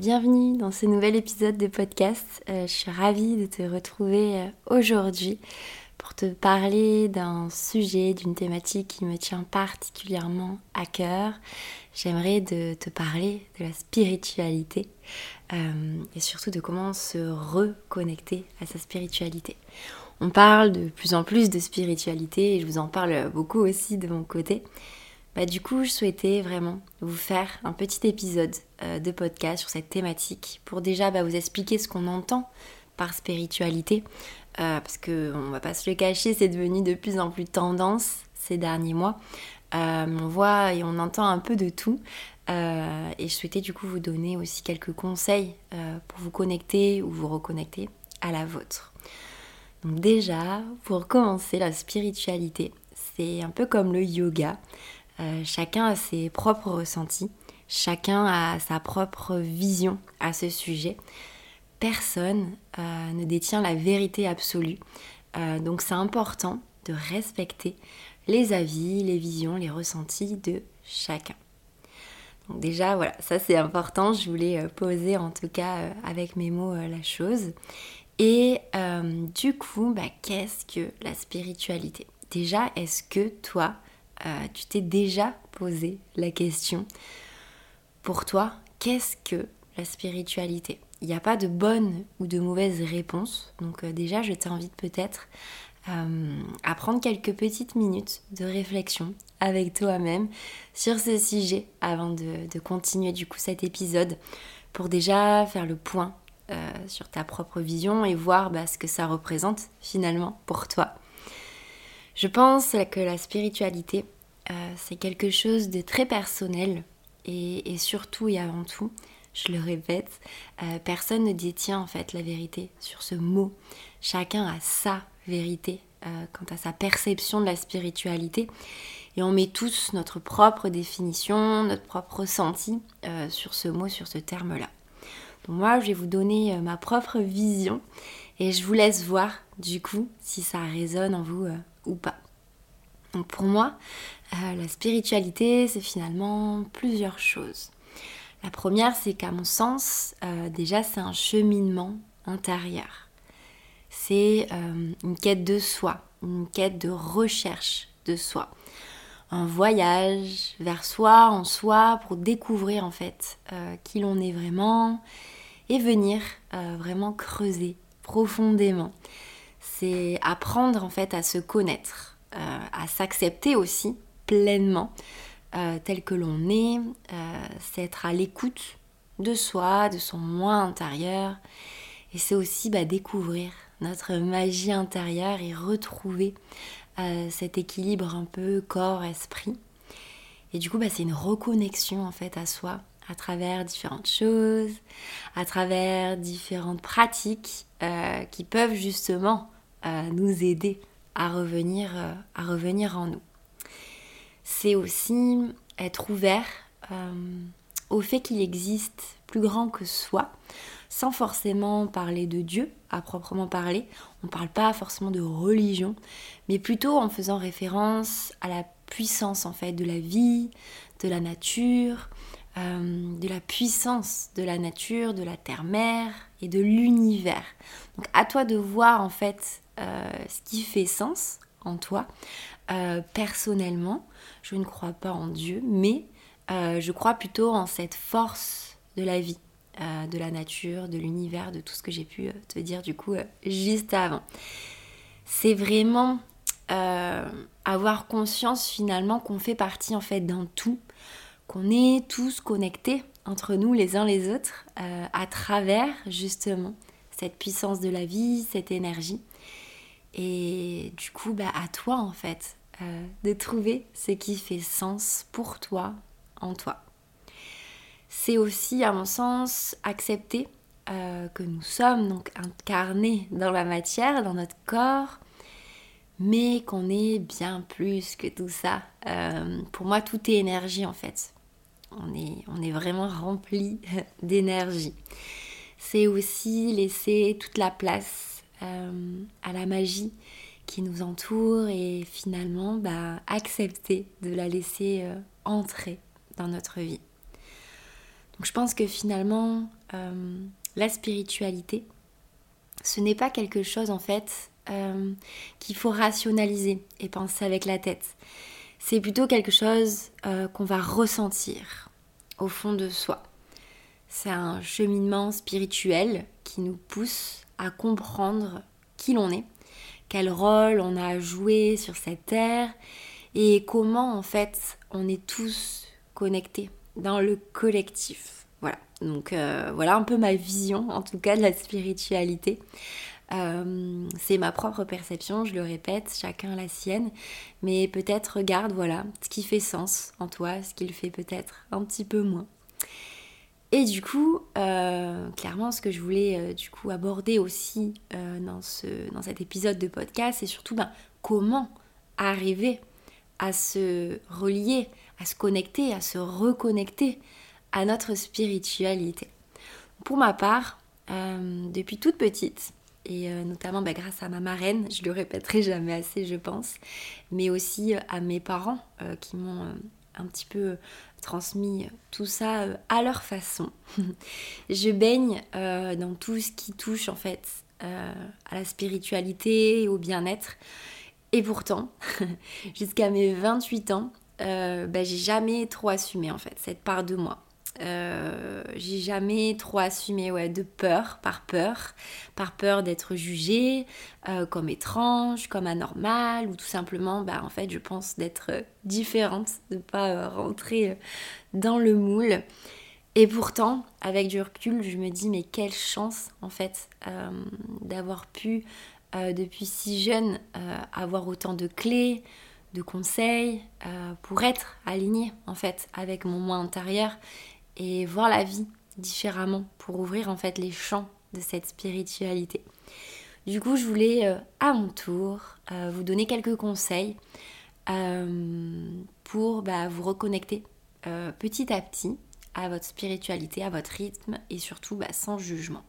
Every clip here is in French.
Bienvenue dans ce nouvel épisode de podcast. Euh, je suis ravie de te retrouver euh, aujourd'hui pour te parler d'un sujet, d'une thématique qui me tient particulièrement à cœur. J'aimerais te parler de la spiritualité euh, et surtout de comment se reconnecter à sa spiritualité. On parle de plus en plus de spiritualité et je vous en parle beaucoup aussi de mon côté. Bah, du coup, je souhaitais vraiment vous faire un petit épisode euh, de podcast sur cette thématique pour déjà bah, vous expliquer ce qu'on entend par spiritualité. Euh, parce que on va pas se le cacher, c'est devenu de plus en plus tendance ces derniers mois. Euh, on voit et on entend un peu de tout. et je souhaitais du coup vous donner aussi quelques conseils pour vous connecter ou vous reconnecter à la vôtre. Donc déjà, pour commencer, la spiritualité, c'est un peu comme le yoga. Euh, chacun a ses propres ressentis, chacun a sa propre vision à ce sujet. Personne euh, ne détient la vérité absolue. Euh, donc c'est important de respecter les avis, les visions, les ressentis de chacun. Donc déjà, voilà, ça c'est important. Je voulais poser en tout cas avec mes mots la chose. Et du coup, bah, qu'est-ce que la spiritualité? Déjà, est-ce que toi, euh, tu t'es déjà posé la question, pour toi, qu'est-ce que la spiritualité? Il n'y a pas de bonne ou de mauvaise réponse. Donc euh, déjà, je t'invite peut-être euh, à prendre quelques petites minutes de réflexion avec toi-même sur ce sujet avant de, continuer du coup cet épisode pour déjà faire le point sur ta propre vision et voir bah, ce que ça représente finalement pour toi. Je pense que la spiritualité, euh, c'est quelque chose de très personnel et, surtout et avant tout, je le répète, euh, personne ne détient en fait la vérité sur ce mot. Chacun a sa vérité euh, quant à sa perception de la spiritualité et on met tous notre propre définition, notre propre ressenti sur ce mot, sur ce terme-là. Donc moi, je vais vous donner ma propre vision et je vous laisse voir du coup si ça résonne en vous ou pas. Donc pour moi, euh, la spiritualité, c'est finalement plusieurs choses. La première, c'est qu'à mon sens, euh, déjà, c'est un cheminement intérieur. C'est euh, une quête de soi, une quête de recherche de soi. Un voyage vers soi, en soi, pour découvrir en fait qui l'on est vraiment et venir vraiment creuser profondément. C'est apprendre en fait à se connaître, à s'accepter aussi pleinement euh, tel que l'on est, euh, c'est être à l'écoute de soi, de son moi intérieur, et c'est aussi bah, découvrir notre magie intérieure et retrouver euh, cet équilibre un peu corps-esprit. Et du coup, bah, c'est une reconnexion en fait à soi à travers différentes choses, à travers différentes pratiques qui peuvent justement nous aider à revenir, à revenir en nous c'est aussi être ouvert euh, au fait qu'il existe plus grand que soi, sans forcément parler de Dieu à proprement parler. On ne parle pas forcément de religion, mais plutôt en faisant référence à la puissance en fait de la vie, de la nature, euh, de la puissance de la nature, de la terre-mère et de l'univers. Donc à toi de voir en fait euh, ce qui fait sens en toi, personnellement, je ne crois pas en Dieu, mais euh, je crois plutôt en cette force de la vie, euh, de la nature, de l'univers, de tout ce que j'ai pu euh, te dire du coup juste avant. C'est vraiment avoir conscience finalement qu'on fait partie en fait d'un tout, qu'on est tous connectés entre nous les uns les autres à travers justement cette puissance de la vie, cette énergie. Et du coup, bah, à toi en fait euh, de trouver ce qui fait sens pour toi en toi. C'est aussi, à mon sens, accepter euh, que nous sommes donc incarnés dans la matière, dans notre corps, mais qu'on est bien plus que tout ça. Euh, pour moi, tout est énergie en fait. On est, on est vraiment rempli d'énergie. C'est aussi laisser toute la place euh, à la magie qui nous entoure et finalement bah, accepter de la laisser entrer dans notre vie. Donc je pense que finalement, la spiritualité, ce n'est pas quelque chose en fait euh, qu'il faut rationaliser et penser avec la tête. C'est plutôt quelque chose euh, qu'on va ressentir au fond de soi. C'est un cheminement spirituel qui nous pousse à comprendre qui l'on est, quel rôle on a à jouer sur cette terre et comment en fait on est tous connectés dans le collectif. Voilà, donc euh, voilà un peu ma vision en tout cas de la spiritualité. Euh, c'est ma propre perception, je le répète, chacun la sienne, mais peut-être regarde voilà ce qui fait sens en toi, ce qui le fait peut-être un petit peu moins. Et du coup, euh, clairement, ce que je voulais du coup aborder aussi dans, ce, dans cet épisode de podcast, c'est surtout ben, comment arriver à se relier, à se connecter, à se reconnecter à notre spiritualité. Pour ma part, euh, depuis toute petite, et euh, notamment bah, grâce à ma marraine, je le répéterai jamais assez, je pense, mais aussi euh, à mes parents qui m'ont un petit peu transmis tout ça à leur façon. je baigne dans tout ce qui touche en fait à la spiritualité au bien-être. Et pourtant, jusqu'à mes 28 ans, bah, j'ai jamais trop assumé en fait cette part de moi. Euh, j'ai jamais trop assumé ouais, de peur, par peur, par peur d'être jugée euh, comme étrange, comme anormale, ou tout simplement, bah, en fait, je pense d'être différente, de pas euh, rentrer dans le moule. Et pourtant, avec du recul, je me dis, mais quelle chance, en fait, d'avoir pu, depuis si jeune, avoir autant de clés, de conseils, pour être alignée, en fait, avec mon moi intérieur et voir la vie différemment pour ouvrir en fait les champs de cette spiritualité. Du coup, je voulais euh, à mon tour euh, vous donner quelques conseils euh, pour bah, vous reconnecter petit à petit à votre spiritualité, à votre rythme et surtout bah, sans jugement.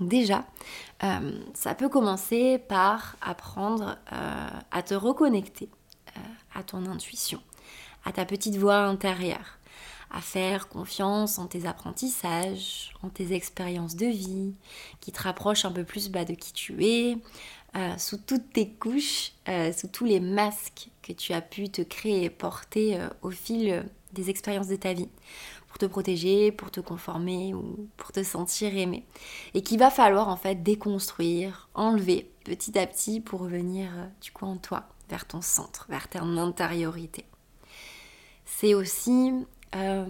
Déjà, ça peut commencer par apprendre à te reconnecter à ton intuition, à ta petite voix intérieure à faire confiance en tes apprentissages, en tes expériences de vie, qui te rapprochent un peu plus bas de qui tu es, euh, sous toutes tes couches, euh, sous tous les masques que tu as pu te créer et porter euh, au fil des expériences de ta vie, pour te protéger, pour te conformer ou pour te sentir aimé. Et qu'il va falloir en fait déconstruire, enlever petit à petit pour revenir du coup en toi, vers ton centre, vers ton intériorité. C'est aussi euh,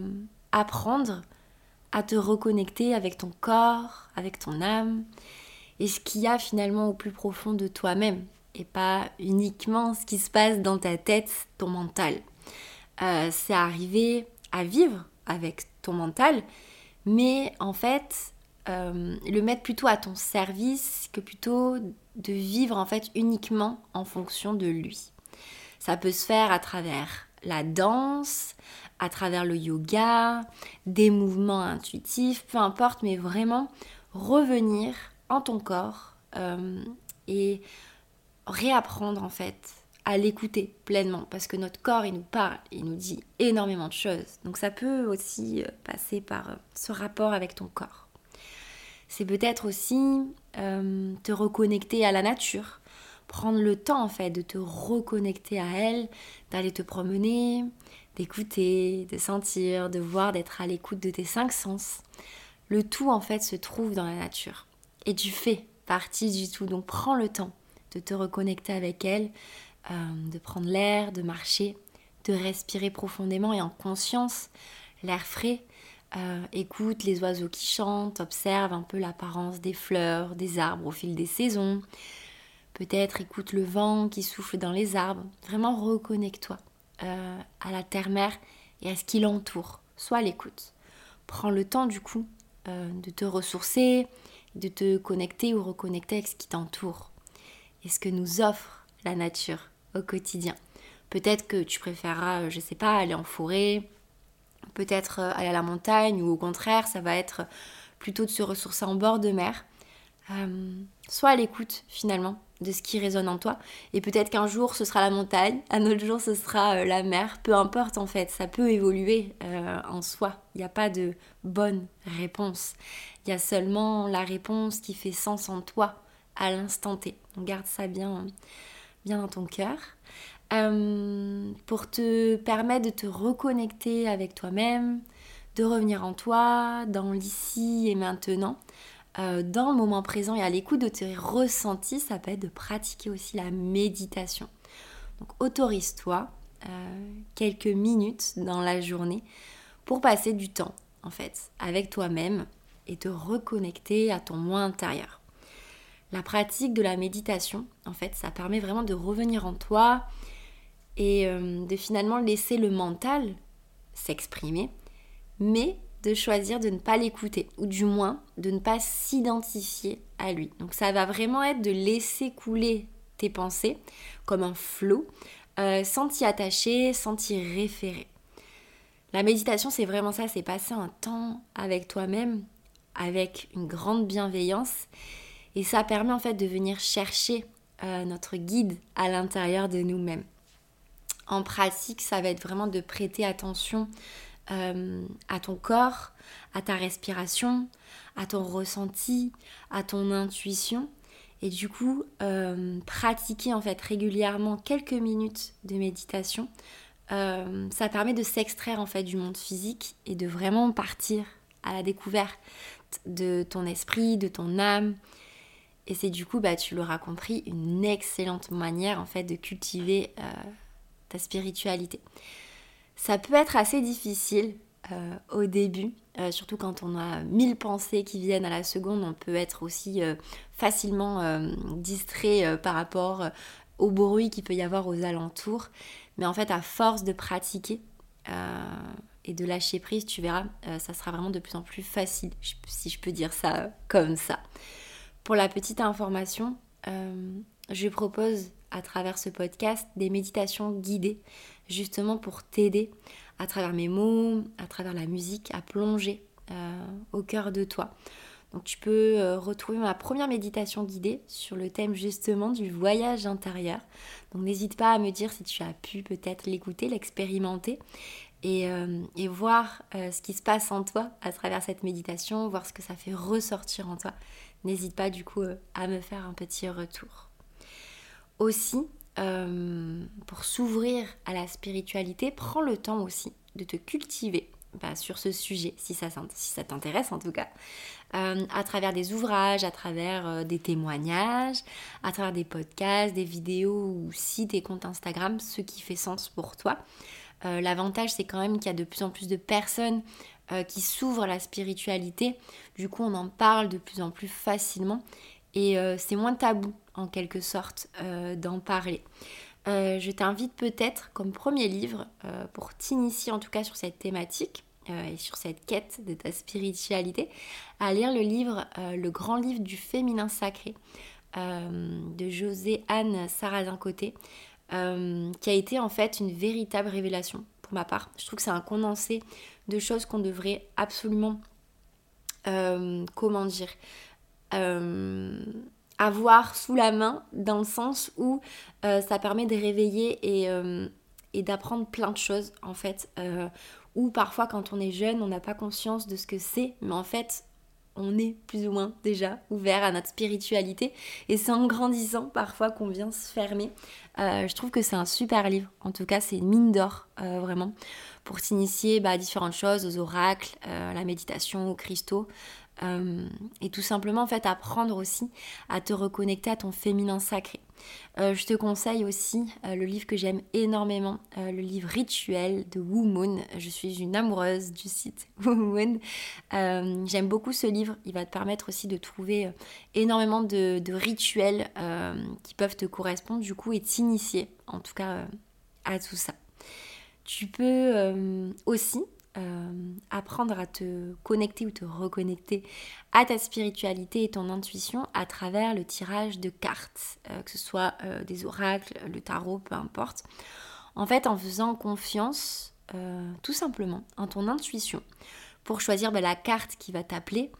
apprendre à te reconnecter avec ton corps, avec ton âme, et ce qu'il y a finalement au plus profond de toi-même, et pas uniquement ce qui se passe dans ta tête, ton mental. Euh, c'est arriver à vivre avec ton mental, mais en fait, euh, le mettre plutôt à ton service que plutôt de vivre en fait uniquement en fonction de lui. Ça peut se faire à travers la danse, à travers le yoga, des mouvements intuitifs, peu importe, mais vraiment revenir en ton corps euh, et réapprendre en fait à l'écouter pleinement parce que notre corps il nous parle, il nous dit énormément de choses. Donc ça peut aussi euh, passer par euh, ce rapport avec ton corps. C'est peut-être aussi te reconnecter à la nature, prendre le temps en fait de te reconnecter à elle, d'aller te promener, d'écouter, de sentir, de voir, d'être à l'écoute de tes cinq sens. Le tout en fait se trouve dans la nature et tu fais partie du tout. Donc prends le temps de te reconnecter avec elle, euh, de prendre l'air, de marcher, de respirer profondément et en conscience l'air frais. Euh, écoute les oiseaux qui chantent, observe un peu l'apparence des fleurs, des arbres au fil des saisons. Peut-être écoute le vent qui souffle dans les arbres. Vraiment reconnecte-toi euh, à la terre-mère et à ce qui l'entoure. Sois à l'écoute. Prends le temps du coup euh, de te ressourcer, de te connecter ou reconnecter avec ce qui t'entoure et ce que nous offre la nature au quotidien. Peut-être que tu préféreras, euh, je sais pas, aller en forêt, peut-être aller à la montagne, ou au contraire, ça va être plutôt de se ressourcer en bord de mer. Euh, sois à l'écoute finalement de ce qui résonne en toi. Et peut-être qu'un jour ce sera la montagne, un autre jour ce sera la mer, peu importe en fait, ça peut évoluer en soi. Il n'y a pas de bonne réponse. Il y a seulement la réponse qui fait sens en toi à l'instant T. Donc garde ça bien, bien dans ton cœur. Euh, pour te permettre de te reconnecter avec toi-même, de revenir en toi, dans l'ici et maintenant, euh, dans le moment présent et à l'écoute de tes ressentis, ça peut être de pratiquer aussi la méditation. Donc autorise-toi euh, quelques minutes dans la journée pour passer du temps en fait avec toi-même et te reconnecter à ton moi intérieur. La pratique de la méditation, en fait, ça permet vraiment de revenir en toi et euh, de finalement laisser le mental s'exprimer, mais de choisir de ne pas l'écouter, ou du moins de ne pas s'identifier à lui. Donc ça va vraiment être de laisser couler tes pensées comme un flot, euh, sans t'y attacher, sans t'y référer. La méditation, c'est vraiment ça, c'est passer un temps avec toi-même, avec une grande bienveillance, et ça permet en fait de venir chercher euh, notre guide à l'intérieur de nous-mêmes. En pratique, ça va être vraiment de prêter attention euh, à ton corps, à ta respiration, à ton ressenti, à ton intuition. Et du coup, euh, pratiquer en fait régulièrement quelques minutes de méditation, ça permet de s'extraire en fait du monde physique et de vraiment partir à la découverte de ton esprit, de ton âme, et c'est du coup, bah, tu l'auras compris, une excellente manière en fait de cultiver euh, ta spiritualité. Ça peut être assez difficile euh, au début, euh, surtout quand on a mille pensées qui viennent à la seconde, on peut être aussi facilement distrait par rapport au bruit qu'il peut y avoir aux alentours. Mais en fait, à force de pratiquer et de lâcher prise, tu verras, ça sera vraiment de plus en plus facile, si je peux dire ça comme ça. Pour la petite information, euh, je propose à travers ce podcast des méditations guidées, justement pour t'aider à travers mes mots, à travers la musique, à plonger euh, au cœur de toi. Donc tu peux euh, retrouver ma première méditation guidée sur le thème justement du voyage intérieur. Donc n'hésite pas à me dire si tu as pu peut-être l'écouter, l'expérimenter et, et, voir ce qui se passe en toi à travers cette méditation, voir ce que ça fait ressortir en toi n'hésite pas du coup euh, à me faire un petit retour. Aussi, euh, pour s'ouvrir à la spiritualité, prends le temps aussi de te cultiver bah, sur ce sujet, si ça, t'intéresse en tout cas, euh, à travers des ouvrages, à travers des témoignages, à travers des podcasts, des vidéos ou si tes comptes Instagram, ce qui fait sens pour toi. L'avantage, c'est quand même qu'il y a de plus en plus de personnes euh, qui s'ouvre à la spiritualité. Du coup, on en parle de plus en plus facilement et euh, c'est moins tabou en quelque sorte euh, d'en parler. je t'invite peut-être comme premier livre, pour t'initier en tout cas sur cette thématique et sur cette quête de ta spiritualité, à lire le livre Le grand livre du féminin sacré de José Anne Sarrazin-Côté, qui a été en fait une véritable révélation pour ma part. Je trouve que c'est un condensé de choses qu'on devrait absolument, euh, comment dire, euh, avoir sous la main dans le sens où euh, ça permet de réveiller et, et d'apprendre plein de choses en fait. ou parfois quand on est jeune, on n'a pas conscience de ce que c'est, mais en fait on est plus ou moins déjà ouvert à notre spiritualité et c'est en grandissant parfois qu'on vient se fermer. Euh, je trouve que c'est un super livre, en tout cas c'est une mine d'or euh, vraiment pour s'initier bah, à différentes choses, aux oracles, euh, à la méditation, aux cristaux. Et tout simplement en fait apprendre aussi à te reconnecter à ton féminin sacré. Euh, je te conseille aussi euh, le livre que j'aime énormément, euh, le livre Rituel de Wu Moon. Je suis une amoureuse du site Wu Moon. j'aime beaucoup ce livre. Il va te permettre aussi de trouver énormément de, de rituels qui peuvent te correspondre du coup et t'initier en tout cas à tout ça. Tu peux aussi apprendre à te connecter ou te reconnecter à ta spiritualité et ton intuition à travers le tirage de cartes, que ce soit des oracles, le tarot, peu importe. En fait, en faisant confiance tout simplement en ton intuition pour choisir bah, la carte qui va t'appeler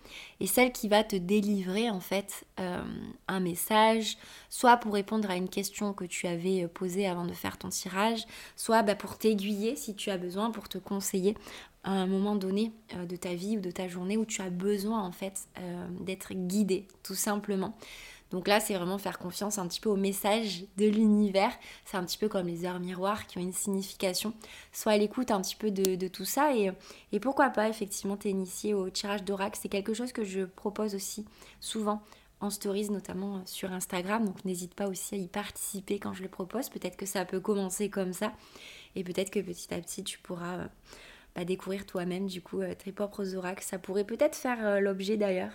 et celle qui va te délivrer en fait euh, un message, soit pour répondre à une question que tu avais euh, posée avant de faire ton tirage, soit bah, pour t'aiguiller si tu as besoin, pour te conseiller à un moment donné euh, de ta vie ou de ta journée où tu as besoin en fait d'être guidé tout simplement. Donc là, c'est vraiment faire confiance un petit peu au message de l'univers. C'est un petit peu comme les heures miroirs qui ont une signification. Soit à l'écoute un petit peu de, tout ça et, pourquoi pas effectivement t'initier au tirage d'oracle. C'est quelque chose que je propose aussi souvent en stories, notamment sur Instagram. Donc n'hésite pas aussi à y participer quand je le propose. Peut-être que ça peut commencer comme ça. Et peut-être que petit à petit, tu pourras euh, bah, découvrir toi-même du coup euh, tes propres oracles. Ça pourrait peut-être faire euh, l'objet d'ailleurs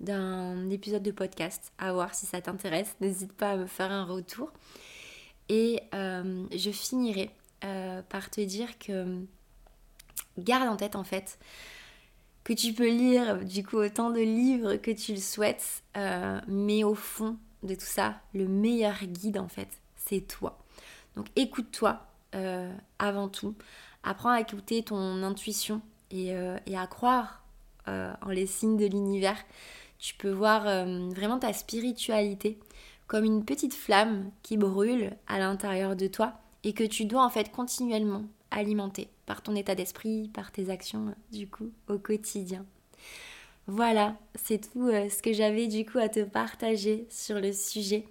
d'un épisode de podcast, à voir si ça t'intéresse. N'hésite pas à me faire un retour. Et euh, je finirai euh, par te dire que garde en tête en fait que tu peux lire du coup autant de livres que tu le souhaites, euh, mais au fond de tout ça, le meilleur guide en fait, c'est toi. Donc écoute-toi avant tout, apprends à écouter ton intuition et, et à croire en les signes de l'univers tu peux voir euh, vraiment ta spiritualité comme une petite flamme qui brûle à l'intérieur de toi et que tu dois en fait continuellement alimenter par ton état d'esprit, par tes actions du coup au quotidien. Voilà, c'est tout euh, ce que j'avais du coup à te partager sur le sujet.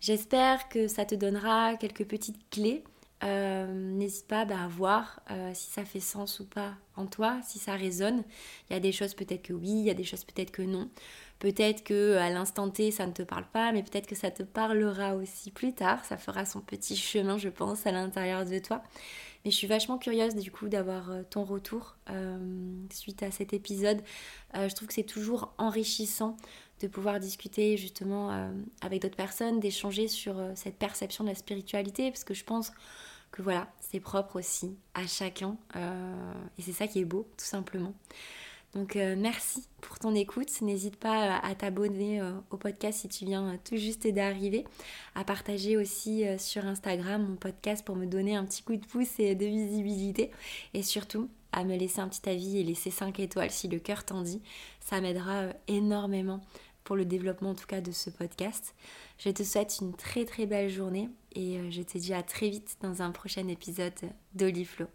J'espère que ça te donnera quelques petites clés euh, n'hésite pas bah, à voir si ça fait sens ou pas en toi, si ça résonne. Il y a des choses peut-être que oui, il y a des choses peut-être que non. Peut-être que à l'instant T ça ne te parle pas, mais peut-être que ça te parlera aussi plus tard. Ça fera son petit chemin, je pense, à l'intérieur de toi. Mais je suis vachement curieuse du coup d'avoir euh, ton retour suite à cet épisode. je trouve que c'est toujours enrichissant de pouvoir discuter justement avec d'autres personnes, d'échanger sur cette perception de la spiritualité, parce que je pense que voilà, c'est propre aussi à chacun. Euh, et c'est ça qui est beau, tout simplement. Donc euh, merci pour ton écoute. N'hésite pas à t'abonner euh, au podcast si tu viens tout juste d'arriver. À partager aussi sur Instagram mon podcast pour me donner un petit coup de pouce et de visibilité. Et surtout, à me laisser un petit avis et laisser 5 étoiles si le cœur t'en dit. Ça m'aidera énormément pour le développement en tout cas de ce podcast. Je te souhaite une très très belle journée et euh, je te dis à très vite dans un prochain épisode d'Oliflo.